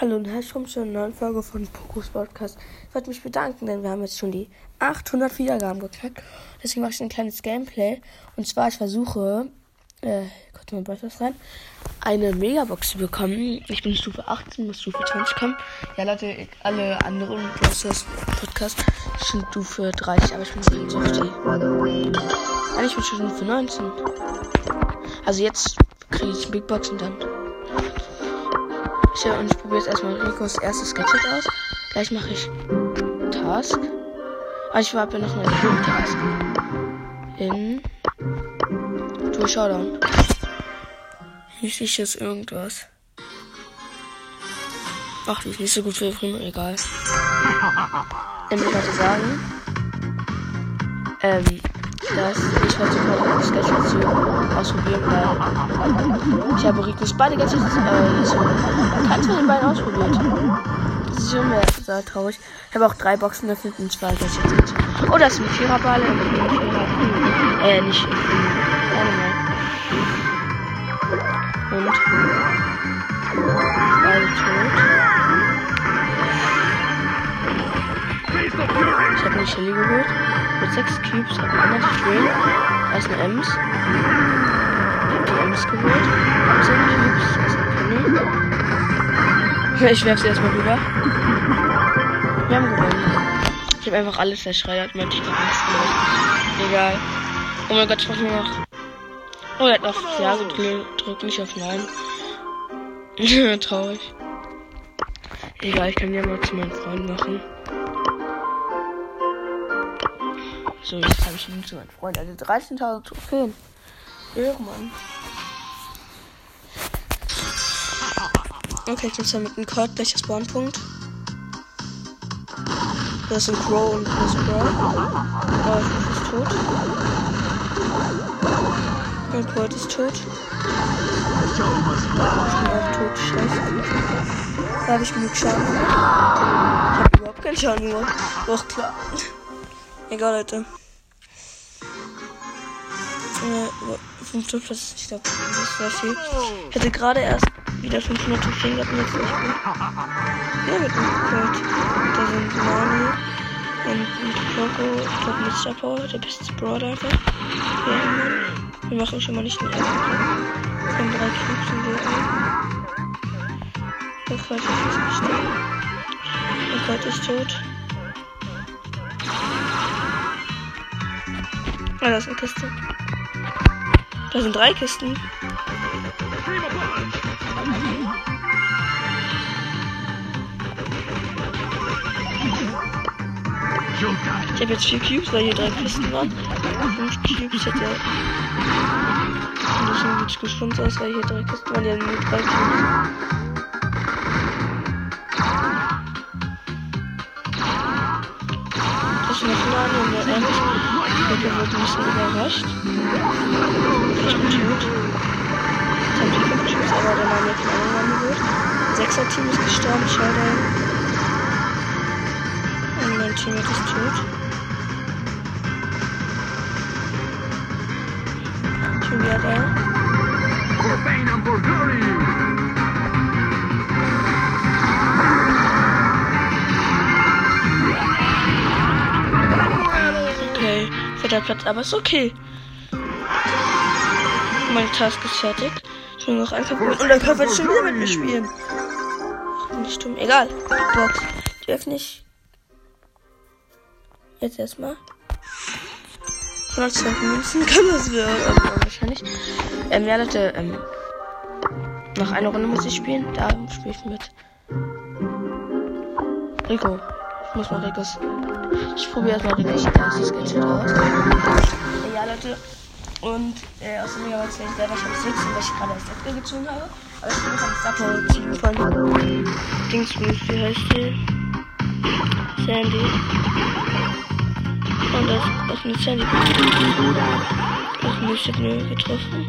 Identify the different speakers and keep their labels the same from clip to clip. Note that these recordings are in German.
Speaker 1: Hallo und herzlich willkommen zu einer neuen Folge von Pokus Podcast. Ich wollte mich bedanken, denn wir haben jetzt schon die 800 Wiedergaben geknackt. Deswegen mache ich ein kleines Gameplay. Und zwar, ich versuche, äh, kurz mal Brawlers rein, eine Megabox zu bekommen. Ich bin Stufe 18, muss Stufe 20 kommen. Ja, Leute, alle anderen Podcast sind Stufe 30, aber ich bin schon so die. Nein, ich bin schon Stufe 19. Also jetzt kriege ich Big Box und dann. Ja, und ich probiere jetzt erstmal Ricos erstes Gadget aus. Gleich mache ich Task. Aber ich habe ja noch eine Task. In Tour Showdown. Jetzt irgendwas. Ach, die ist nicht so gut für Primo, egal. Ähm, ich wollte sagen, ähm, dass ich heute mal das Gadget zu ausprobieren, weil ich habe Ricos beide Gadgets, äh, so keins von den beiden ausprobiert. Das ist schon sehr traurig. Ich habe auch drei Boxen geöffnet und zwei Gadgets. Oh, da ist ein Viererball. Äh, nicht. Animal. Und. Beide tot. Ich habe eine Shelly geholt. Mit 6 Cubes habe ich Energy Drain. Da ist eine Ems. Ich habe die Ems geholt. Hab 10 Cubes. Da ist eine Penny. Ich werfe sie erstmal rüber. Wir haben gewonnen. Ich habe einfach alles zerschreddert. Mein Team hat nichts. Egal. Oh mein Gott, ich mach nur noch. Oh, er hat auf Ja gedrückt, nicht auf Nein. Traurig. Egal, ich kann ja mal zu meinen Freunden machen. So, jetzt habe ich ihn zu meinem Freund. Also 13.000 Trophäen. Irrmann. Okay, ich nutze mit einem Colt gleich Spawnpunkt. Das ist ein Crow und ist Crow. Oh, ich ist tot. Und Colt ist tot. Ich bin auch tot. Scheiße. Da habe ich genug Schaden. Ich habe überhaupt keinen Schaden gemacht. Doch, klar. Egal, Leute. Äh, 500 Platz, ich glaube, das war viel. Ich hatte gerade erst wieder 500 Trophäen gehabt und jetzt nicht gut. Ja, mit dem Gold. Da sind Nani und Poco, ich glaube mit Star Power, der beste Brawler einfach. Ja, Mann. Wir machen schon mal nicht den ersten Platz. Wir haben drei Cubes und wir ein. Der Gold ist nicht gestorben. Der Gold ist tot. Ah, da ist eine Kiste. Da sind drei Kisten. Ich habe jetzt vier Cubes, weil hier drei Kisten waren. Fünf Cubes hätte. Und das sieht jetzt gesund aus, weil hier drei Kisten waren. Die haben nur drei Cubes. Noch Nani und der Ems. Ich glaube, er wird ein bisschen überrascht. Ich bin tot. Jetzt haben die fünf Cubes, aber der Nani hat den anderen Nani geholt. Sechser Team ist gestorben. Und mein Teammate ist tot. Ich bin wieder da. Okay, vierter Platz, aber ist okay. Meine Task ist fertig. Ich will noch einen kaputt. Und dann kann er schon wieder mit mir spielen. Ach, nicht dumm. Egal. Box. Die öffne ich. Jetzt erstmal. 112 Münzen kann das werden. Also wahrscheinlich. Ähm, ja, Leute, ähm. Noch eine Runde muss ich spielen. Da spiele ich mit. Rico. Ich muss mal Ricos. Ich probiere erstmal Ricos erstes Gadget aus. Ja, Leute. Und äh, aus dem Megabox werde ich sehr wahrscheinlich sitzen, weil ich gerade erst Edgar gezogen habe. Aber ich bin jetzt am Star-Team von Dingsbus, wie heißt die? Sandy. Und das ist eine Sandy. Ach, mich hat nur getroffen.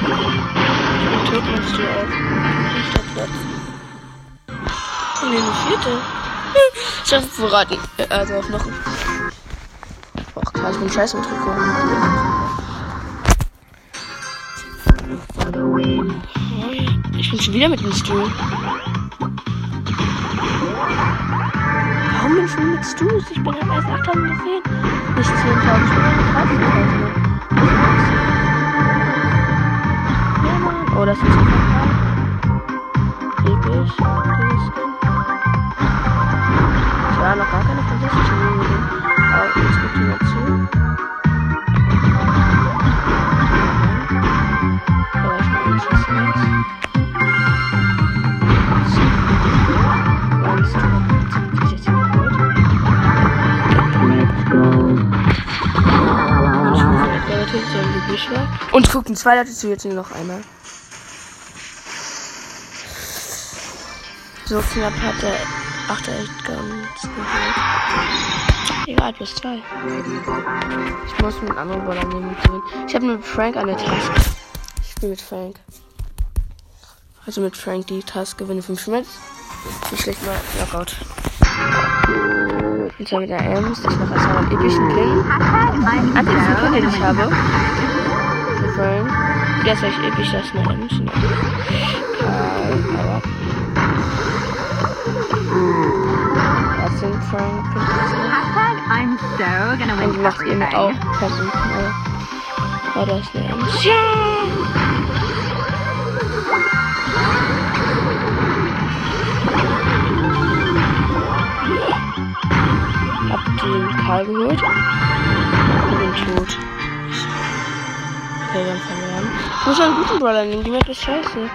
Speaker 1: Ich bin tot, meinst du auch? Nicht der Platz. Und eine vierte. Ich hab's verraten. Also auf noch. Ach klar, ich bin scheiße mit. Ich Ich bin schon wieder mit dem Stuhl. Warum bin ich schon mit Stuhl? Ich bin halt erst 8000 gesehen. Nicht 10.000, ich bin ja 13.000. Ja, Mann. Oh, das ist ein Episch. Ich war noch gar keine gesehen. Aber jetzt gibt die mir zu. Gebüsch war. Und gucken, zwei Leute zu jetzt noch einmal. So knapp hat der Achter echt ganz geholt. Egal, plus zwei. Ich muss mit anderen Baller nehmen, um zu gewinnen. Ich habe mit Frank eine Task. Ich spiele mit Frank. Also mit Frank die Task gewinne 5 Schmerz. Nicht schlecht mal Knockout. Und zwar mit der Ems. Ich mache erstmal einen epischen Pin. Einzigen Pin, den ich habe. Frank. Der ist echt episch, das ist. Ne? Karl, aber. Das sind Frank Und macht eben auch
Speaker 2: everything.
Speaker 1: Person. Aber. Das ist eine Ems. Ja! Karl geholt. Und bin tot. Okay, wir haben. Ich muss einen guten Brawler nehmen, die Map ist scheiße.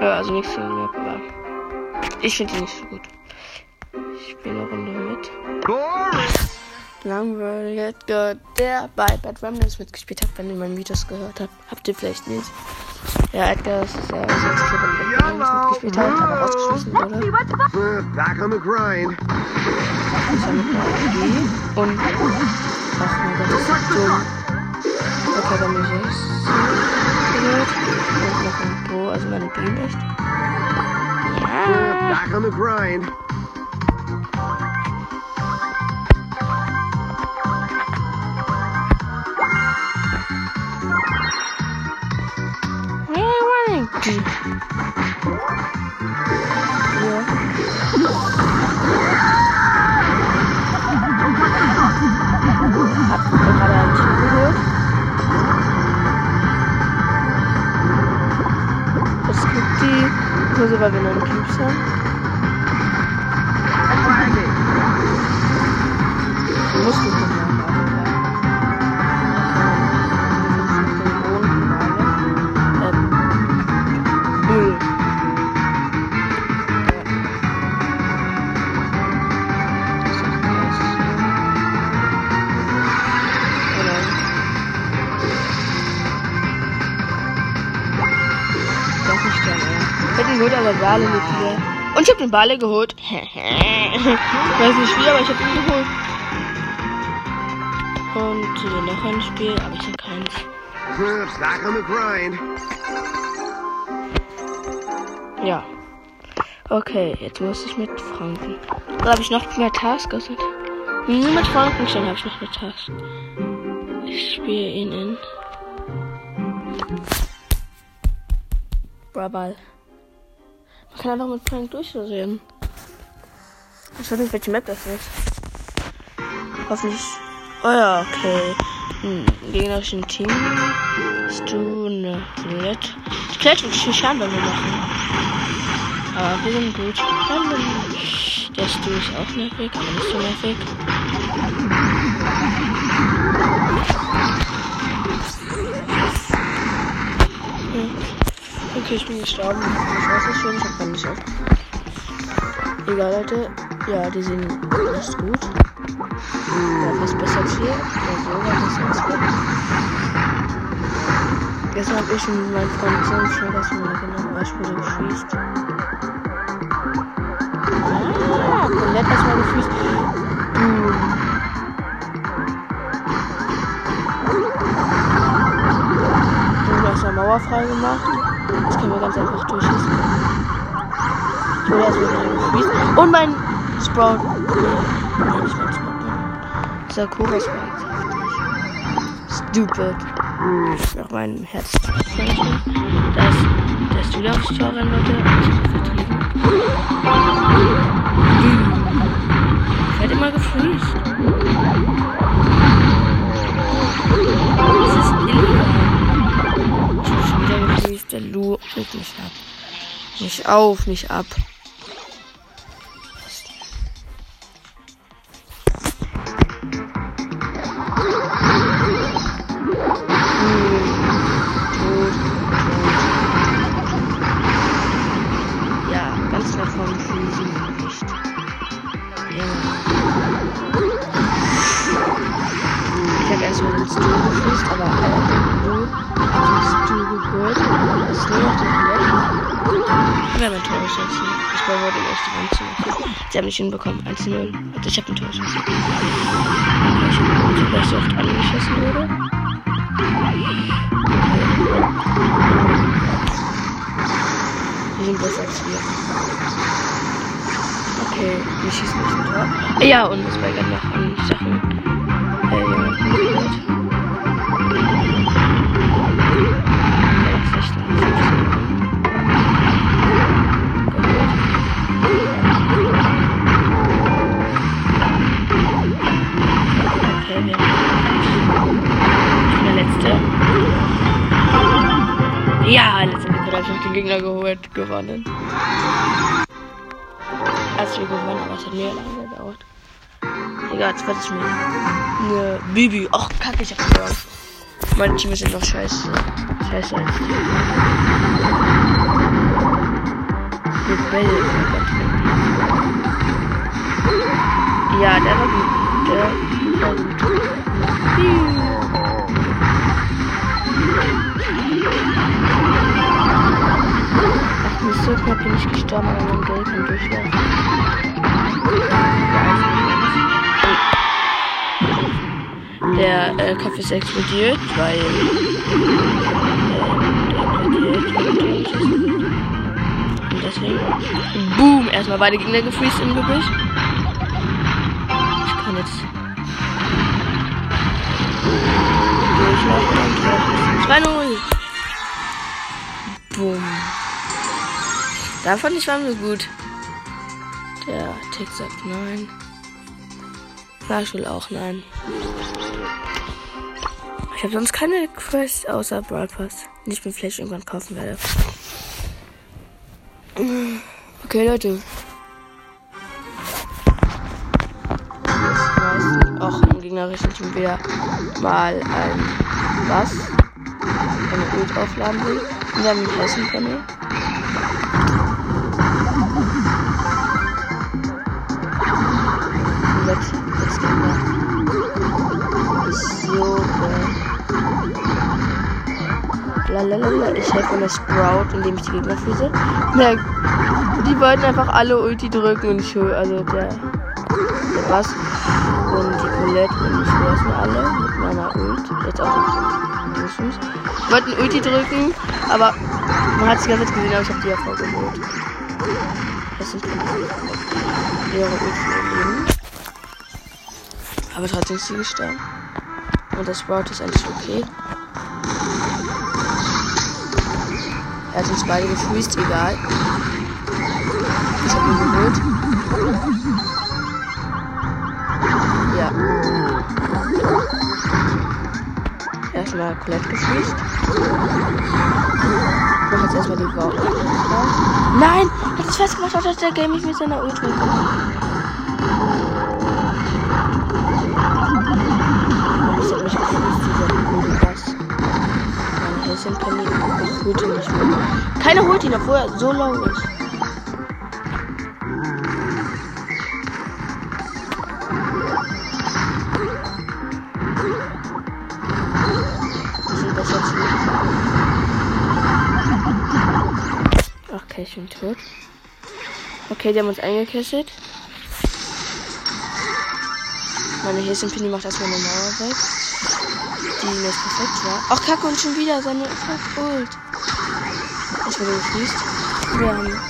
Speaker 1: Ja, also nichts gegen die Map, aber ich finde die nicht so gut. Ich spiele eine Runde mit. Langweilig Edgar, der bei Bad Remnants mitgespielt hat, wenn ihr meinen Videos gehört habt. Habt ihr vielleicht nicht. Ja, Edgar ist der erste Clip, in Bad Remnants mitgespielt hat, aber rausgeschmissen wurde.
Speaker 3: Back on the grind.
Speaker 1: Und. Ach mein Gott, das ist dumm. Okay, dann muss ich gehört. Und noch ein Bo, also meine Beam echt. Ja.
Speaker 3: back on the grind.
Speaker 1: Running? Ja. Hab mir gerade ein Team geholt. Es gibt die Kurse, weil wir neuen Cubes haben. Musst du den Bale geholt. ich weiß nicht wie, aber ich hab ihn geholt. Und noch ein Spiel, aber ich hab keins. Ja. Okay, jetzt muss ich mit Franken. Oder habe ich noch mehr Tasks? Also, nur mit Frankenstein habe ich noch eine Task. Ich spiele ihn in. Brabal. Man kann einfach mit Frank durchreden. Ich weiß nicht, welche Map das ist. Hoffentlich. Oh ja, okay. Hm, gegnerischen Team. Stu, ne, Skelett. Skelett wird viel Schaden bei mir machen. Aber wir sind gut. Der Stu ist auch nervig, aber nicht so nervig. Okay, ich bin gestorben. Ich weiß es schon, ich hab gar nicht auf. Egal, Leute. Ja, die sind nicht gut. Ja, fast besser als wir. Ja, so war das ganz gut. Gestern hab ich mit meinem Freund so schnell das mal genommen, weil Spiele geschießt. Ah, komplett erstmal gefießt. Boom. Mauer frei gemacht. Jetzt können wir ganz einfach durchschießen. Wurde erstmal wieder gefießt. Und mein Sprout. Nee, nicht mein Sprout. Sakura Sprout. Stupid. Noch mein Herz. Da ist, der ist wieder aufs Tor rennen, Leute. Ich werde immer gefreezed. Das ist illegal. Der Lu mich ab. Nicht auf, nicht ab. Nicht hinbekommen. 1-0. Also ich habe ein Tor geschossen. Ich weiß oft angeschossen wurde. Wir sind besser als wir. Okay, wir schießen nicht ein Tor. Ja, und es war gerade noch an Sachen. Äh, Geholt, gewonnen. Als wir gewonnen, aber es hat mega lange gedauert. Egal, jetzt wird es mir. Ne, Bibi. Ach, kacke, ich hab verloren. Meine Team sind noch scheiße. Scheiße als die. Mit Bell. oh Ja, der war gut. Der war gut. Ach, nicht so knapp bin ich gestorben, aber mein Geld kann durchlaufen. Der äh, Kopf ist explodiert, weil äh, und deswegen boom erstmal beide Gegner gefreezed im Gebüsch. Ich kann jetzt durchlaufen und treffen. 2-0. Boom. Davon nicht waren wir gut. Der Tick sagt nein. Marshall auch nein. Ich habe sonst keine Quest außer Brawl Pass, ich mir vielleicht irgendwann kaufen werde. Okay, Leute. Auch im gegnerischen Team wieder mal ein was? Eine Ult aufladen will. Und haben einen Hessen Penny. Gegner. So geil. Lalalala. Ich helfe der Sprout, indem ich die Gegner füße. Na, die wollten einfach alle Ulti drücken und ich hol, also der, der Bass und die Colette und ich hole erstmal alle mit meiner Ult. Jetzt auch Fuß. Ich wollte einen Ulti drücken, aber man hat es die Zeit gesehen, aber ich habe die ja vorgeholt. Das sind ihre Ulti erleben. Aber trotzdem ist sie gestorben. Und das Sprout ist eigentlich okay. Er hat uns beide gefreezed, egal. Ich hab ihn geholt. Ja. Erstmal Colette gefreezed. Ich mach jetzt erstmal die Wow. Nein! Hat es festgemacht, hat der Game mich mit seiner Ult mich gefreezed, dieser Kohlbass. Mein Häschen kann die holt ihn nicht mehr. Keiner holt ihn, obwohl er so low ist. Okay, ich bin tot. Okay, die haben uns eingekesselt. Meine Häschenpini macht erstmal eine Mauer weg die Minus perfekt war. Ach kacke, und schon wieder seine Fuck Ult. Ich werde gefließt. Wir haben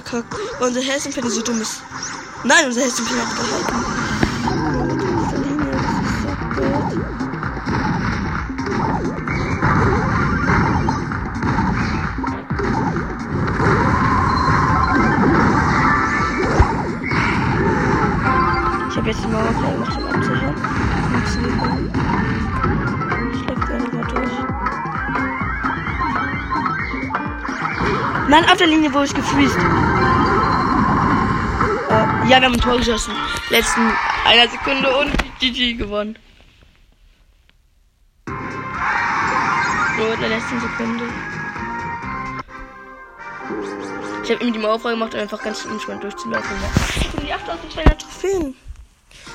Speaker 1: verkackt. Und unser Helsinpin ist so dumm. Nein, unser Helsinpin hat gehalten. Ich habe jetzt die Mauer klein gemacht, um abzuhören. Mann, auf der Linie wurde ich gefreezed. Äh, ja, wir haben ein Tor geschossen. Letzten einer Sekunde und GG gewonnen. Nur in der letzten Sekunde. Ich habe ihm die Mauer gemacht, um einfach ganz entspannt durchzulaufen. Ja. Die 8200 Trophäen.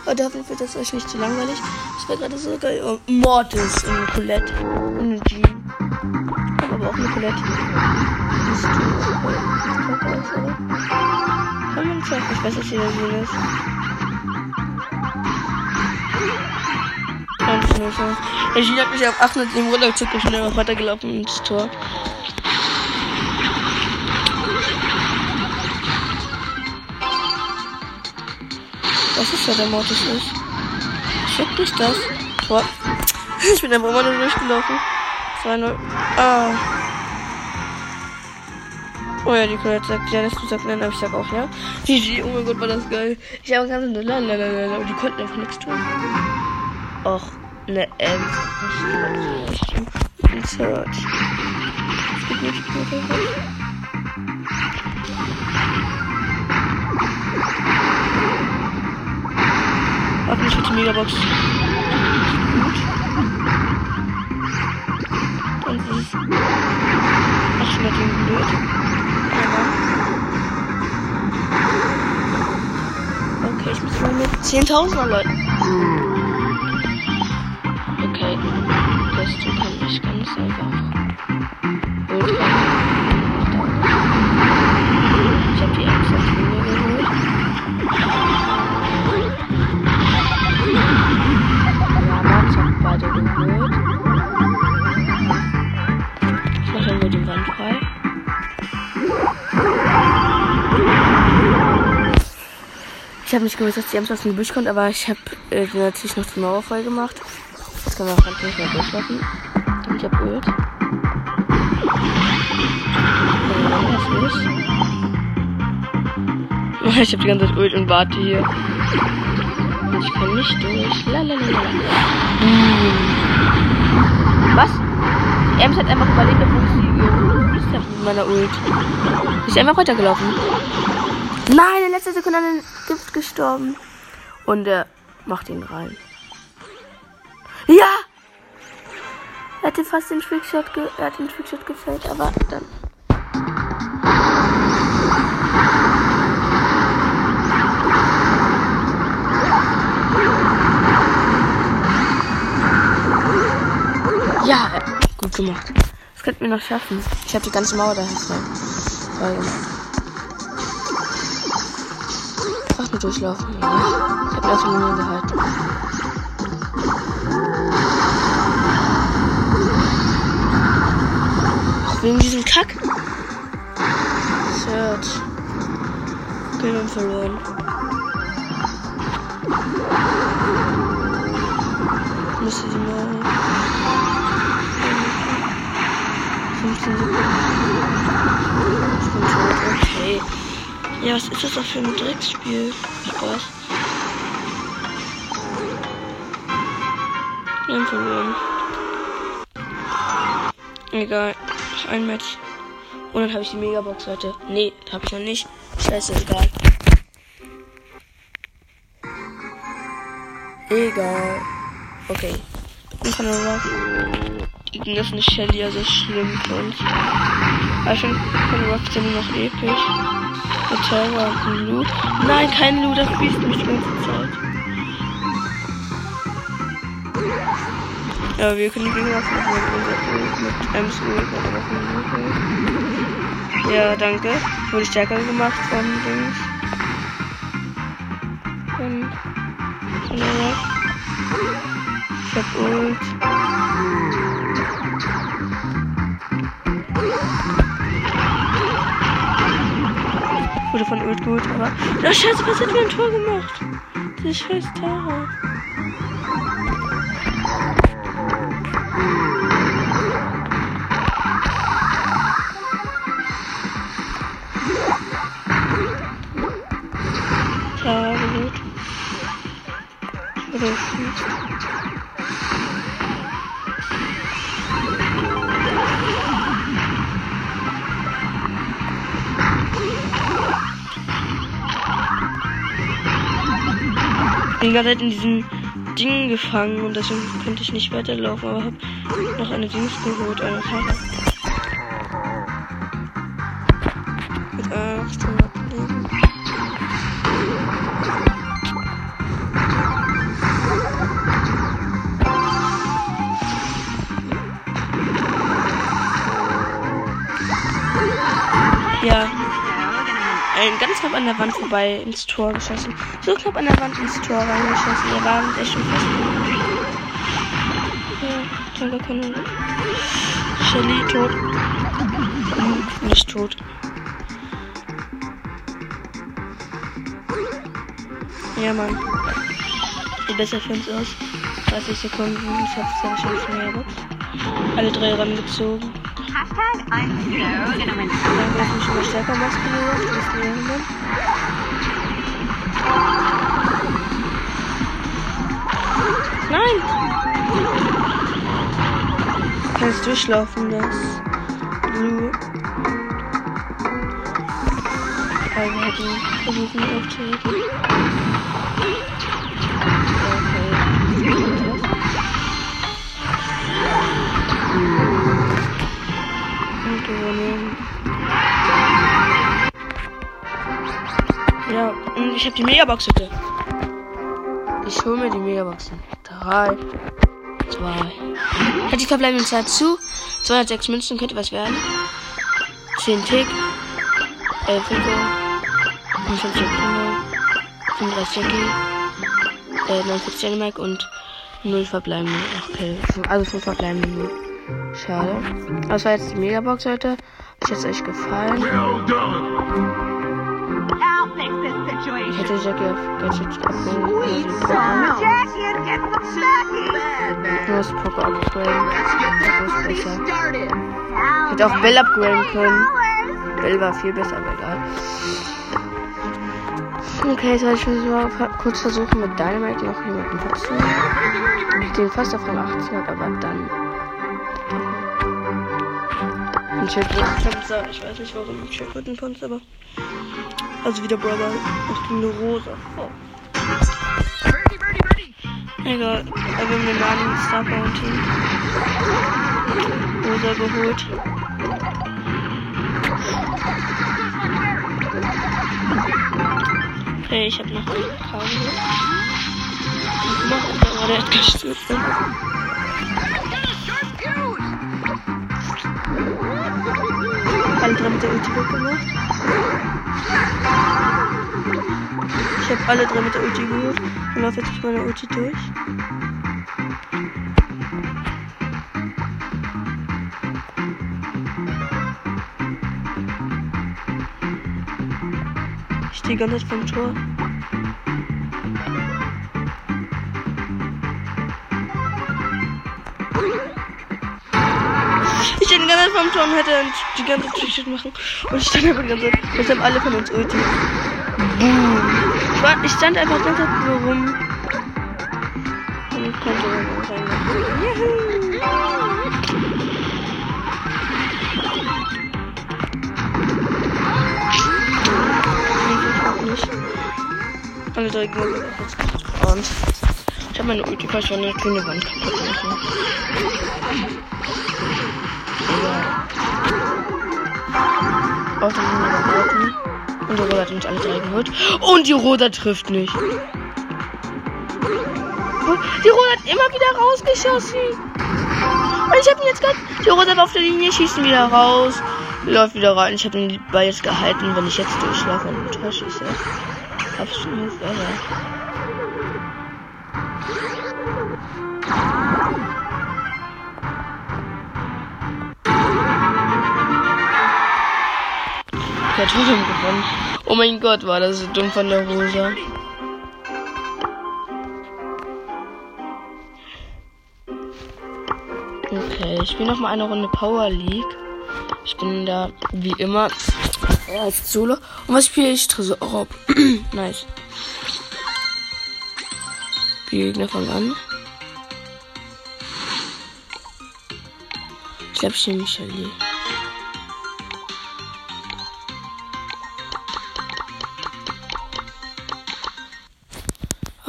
Speaker 1: Aber hoffentlich wird das euch nicht zu langweilig. Das wäre gerade so geil. Oh, Mortis und Colette. Ich hab aber auch eine Colette. Die ist? Kann man checken. Ich weiß, dass der Sinn ist. Ganz so. Der Jean hat mich auf 807 runtergezogen und schnell weitergelaufen ins Tor. Was ist da der Mortis ist? Checkt nicht das. Tor. Ich bin einfach mal nur durchgelaufen. 2-0. Ah. Oh ja, die Colette sagt ja, dass du sagst nein, aber ich sag auch ja. GG, oh mein Gott, war das geil. Ich habe ganz so lalalala, aber die konnten einfach nichts tun. Och, ne, ähm. Search. Es gibt nicht mehr. Hoffentlich wird die Megabox gut. Ist es 800 Ding blöd. Aber okay, ich muss mal mit 10.000er Leuten. Okay, das kann ich ganz einfach. Ich mache nur den Wand frei. Ich habe nicht gewusst, dass die Ems aus dem Gebüsch kommt, aber ich habe äh, natürlich noch die Mauer voll gemacht. Jetzt kann man auch nicht mehr durchlaufen. Ich habe Öl. Ist? Ich habe die ganze Zeit Öl und warte hier. Kann nicht durch. Lalalala. Hm. Was? Ems hat einfach überlebt, obwohl ich sie habe mit meiner Ult. Ist einfach weitergelaufen. Nein, in letzter Sekunde an den Gift gestorben. Und er macht ihn rein. Ja! Er hatte fast den Trickshot, ge er hat den Trickshot gefällt, aber dann. Ja, gut gemacht. Das könnten wir noch schaffen. Ich habe die ganze Mauer dahin voll gemacht. Einfach nur durchlaufen. Ja. Ich habe auf die Linie gehalten. Wegen diesem Kack. Search. Okay, wir haben verloren. Müsste die mal. 15 Sekunden. Okay. Ja, was ist das auch für ein Drecksspiel? Spaß. Wir haben verloren. Egal. Noch ein Match. Und dann habe ich die Megabox heute. Nee, habe ich noch nicht. Scheiße, egal. Egal. Okay. Ich kann aber die gegnerische Shelly ja so schlimm für uns. Aber ich finde keine ja nur noch episch. Mit Terror und Lu. Nein, kein Lu, das fließt mich die ganze Zeit. Ja, wir können die Gegner auch mit Ems Ult. Ja, danke. Wurde stärker gemacht von Dings. Von. Von der Ruff. Hab Ult. Wurde von Ult gut, aber. Oh, Scheiße, was hat mir ein Tor gemacht? Die scheiß Tara. Bin gerade in diesem Ding gefangen und deswegen konnte ich nicht weiterlaufen, aber hab noch eine Dings geholt, eine Karte. Mit 800 Leben. Ja, ein ganz knapp an der Wand vorbei ins Tor geschossen. So knapp an der Wand ins Tor reingeschossen. Wir waren echt schon fast. Ja, toller Kanone. Shelly tot. Hm, nicht tot. Ja, Mann. Sieht besser für uns aus. 30 Sekunden. Ich hab's sehr schön mehr. Alle drei rangezogen.
Speaker 2: Hashtag I'm so gonna win.
Speaker 1: Dann werden wir schon mal stärker maskiert. Das ist mir Nein! Kannst durchlaufen, das Blue. Aber wir hätten versuchen aufzuhalten. Und übernehmen. Ja, und ich habe die Megabox bitte. Ich hole mir die Megaboxen. Drei, zwei. Hat die verbleibende Zeit zu. 206 Münzen könnte was werden. 10 Tick. 11 Finger. 55 Primo. 35 Jackie. Äh, 49 Dynamite und 0 verbleibende. Okay, also 5 verbleibende nur. Schade. Das war jetzt die Megabox heute. Ich hätte es euch gefallen.
Speaker 2: I'll fix this
Speaker 1: Ich
Speaker 2: situation.
Speaker 1: hätte Jackie auf Gadget
Speaker 2: snackies.
Speaker 1: Nur das Poco upgraden. Poco ist besser.
Speaker 2: Now
Speaker 1: Hätte auch Bell upgraden können. Bell war viel besser, aber egal. Okay, jetzt werde ich mal kurz versuchen, mit Dynamite noch jemanden putzen. Den fast auf Rang 18 hat, aber dann. Ein Schildkrötenpanzer. Ich weiß nicht warum ein Schildkrötenpanzer, aber. Also wieder Brother. Ich bin eine Rosa. Oh. Egal. Aber wir haben den Star Bounty. Rosa geholt. Okay, ich habe noch einen Kabel. Noch aber der hat gestürzt. Drei mit der Ulti weggemacht. Ich habe alle drei mit der Ulti geholt und laufe jetzt mit meiner Ulti durch. Ich stehe ganz vom Tor. Die ganze Zeit vom und hätte die ganze Trickshot machen. Und ich stand einfach die ganze Zeit. Jetzt haben alle von uns Ulti. Boom. Ich, stand einfach die ganze Zeit so rum. Und konnte dann reinmachen. Juhu. Nicht. Alle drei Gegner gespawnt. Ich habe meine Ulti der grüne Wand kaputt machen. Dann haben wir. Und die Roda hat uns alle drei geholt. Und die Roda trifft nicht. Die Roda hat immer wieder rausgeschossen. Und ich habe ihn jetzt gerade. Die Roda auf der Linie, schießt ihn wieder raus. Läuft wieder rein. Ich habe den Ball jetzt gehalten. Wenn ich jetzt durchlaufe ein Tor schieße. Absolut, aber. Der Totem gewonnen. Oh mein Gott, war das so dumm von der Rosa. Okay, ich spiele noch mal eine Runde Power League. Ich bin da wie immer äh, als Solo. Und was spiele ich? Tresorraub. nice. Die Gegner fangen an. Ich glaube, ich nehme Michelle.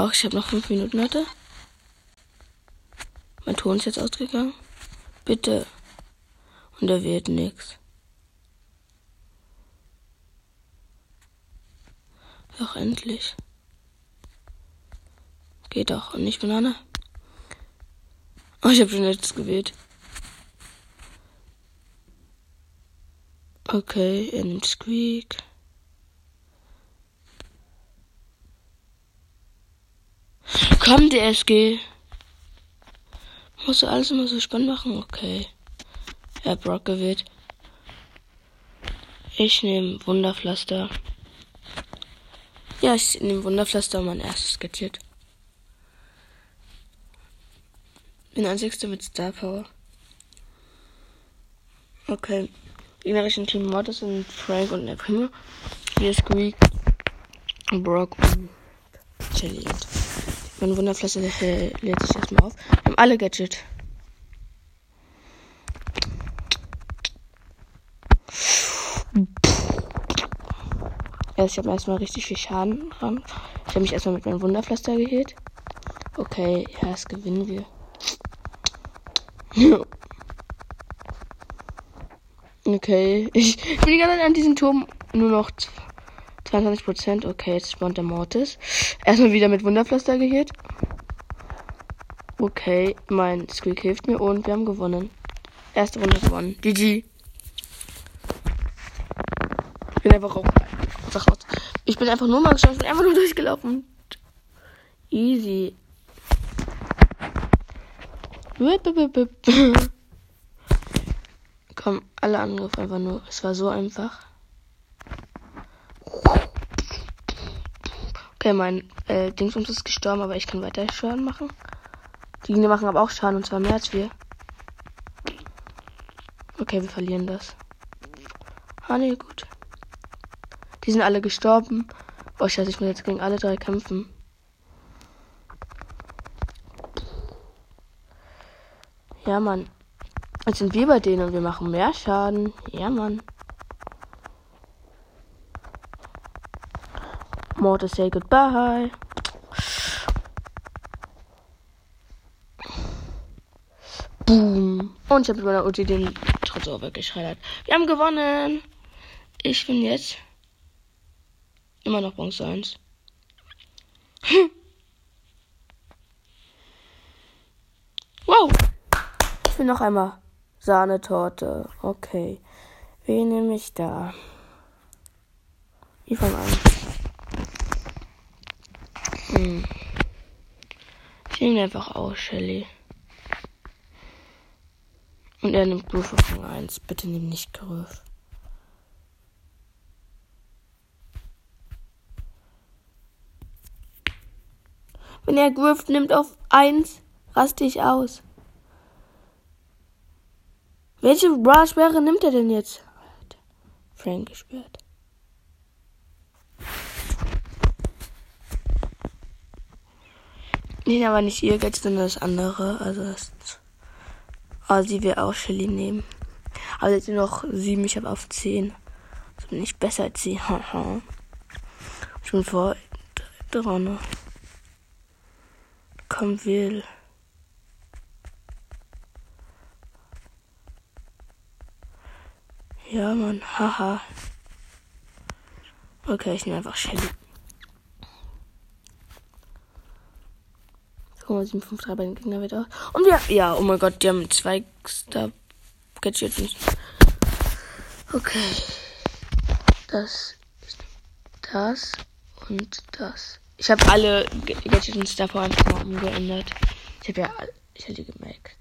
Speaker 1: Ach, ich habe noch fünf Minuten, hatte. Mein Ton ist jetzt ausgegangen. Bitte. Und er wird nix. Doch endlich. Geht doch. Und nicht Banane. Oh, ich habe schon jetzt gewählt. Okay, er nimmt Squeak. Komm, DSG. Musst du alles immer so spannend machen? Okay. Er hat Brock gewählt. Ich nehme Wunderpflaster. Ja, ich nehme Wunderpflaster mein erstes Gadget. Bin einzigster mit Star Power. Okay. Gegnerischen Team Mortis und Frank und der Primo. Hier ist Squeak, Brock und Jelly. Und mein Wunderpflaster äh, lädt sich erstmal auf. Wir haben alle Gadget. Also ich habe erstmal richtig viel Schaden dran. Ich habe mich erstmal mit meinem Wunderpflaster gehit. Okay, ja, das gewinnen wir. okay, ich bin die ganze Zeit an diesem Turm nur noch 22%. Okay, jetzt spawnt der Mortis. Erstmal wieder mit Wunderpflaster gehit. Okay, mein Squeak hilft mir und wir haben gewonnen. Erste Runde gewonnen. GG. Ich bin einfach raus. Ich bin einfach nur mal bin einfach nur durchgelaufen. Easy. Komm, alle Angriffe einfach nur. Es war so einfach. Okay, mein äh, Dingsums ist gestorben, aber ich kann weiter Schaden machen. Die Gegner machen aber auch Schaden und zwar mehr als wir. Okay, wir verlieren das. Ah, nee, gut. Die sind alle gestorben. Oh, scheiße, ich muss jetzt gegen alle drei kämpfen. Ja, Mann. Jetzt sind wir bei denen und wir machen mehr Schaden. Ja, Mann. Mortis, say goodbye. Boom. Und ich habe mit meiner Ulti den Tresor weggeschreddert. Wir haben gewonnen. Ich bin jetzt immer noch Bronze 1. wow. Ich will noch einmal Sahnetorte. Okay. Wen nehme ich da? Ich fange an. Hm. Ich nehme einfach aus, Shelly. Und er nimmt Groove auf Rang 1. Bitte nimm nicht Groove. Wenn er Groove nimmt auf 1, raste ich aus. Welche Bra-Sperre nimmt er denn jetzt? Frank gesperrt. Nee, aber nicht ihr Gadget, sondern das andere. Also das. Aber sie will auch Shelly nehmen. Aber jetzt noch sieben, ich habe auf zehn. Also bin ich besser als sie. Bin vor dran. Komm, will. Ja, Mann. Haha. Okay, ich nehme einfach Shelly. 2,753 bei den Gegner aus. Und wir. Ja, oh mein Gott, die haben zwei Star Gadgets. Okay. Das ist das und das. Ich habe alle Gadgets davor einfach mal umgeändert. Ich habe ja. Ich hätte gemerkt.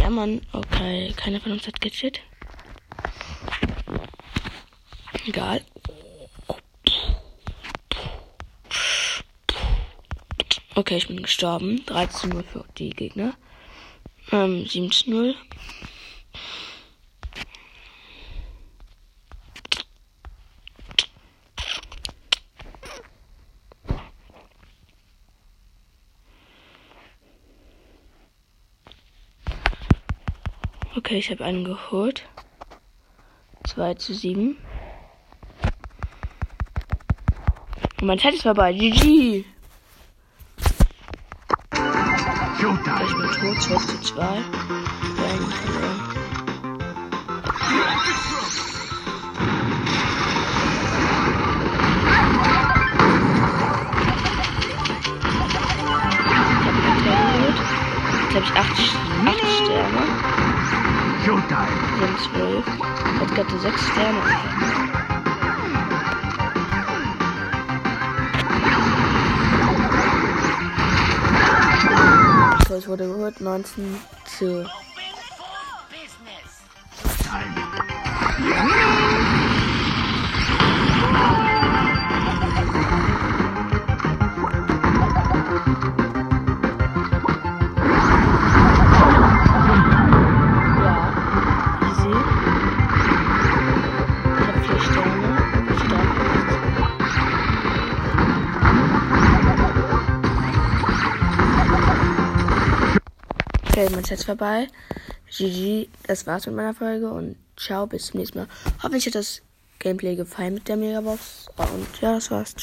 Speaker 1: Ja, Mann. Okay. Keiner von uns hat Gadget. Egal. Okay, ich bin gestorben. 13-0 für die Gegner. Ähm, 17-0. Okay, ich habe einen geholt. 2 zu 7. Und mein Zeit ist vorbei. GG. Ich
Speaker 4: Showtime.
Speaker 1: bin tot. 12 zu 2. Wir haben verloren. Ich habe 8, 8 Sterne.
Speaker 4: Showtime.
Speaker 1: Wir haben 12. Edgar hatte 6 Sterne. Es wurde geholt. 19 zu Okay, mein Set ist vorbei. GG, das war's mit meiner Folge und ciao, bis zum nächsten Mal. Hoffentlich hat das Gameplay gefallen mit der Megabox. Und ja, das war's.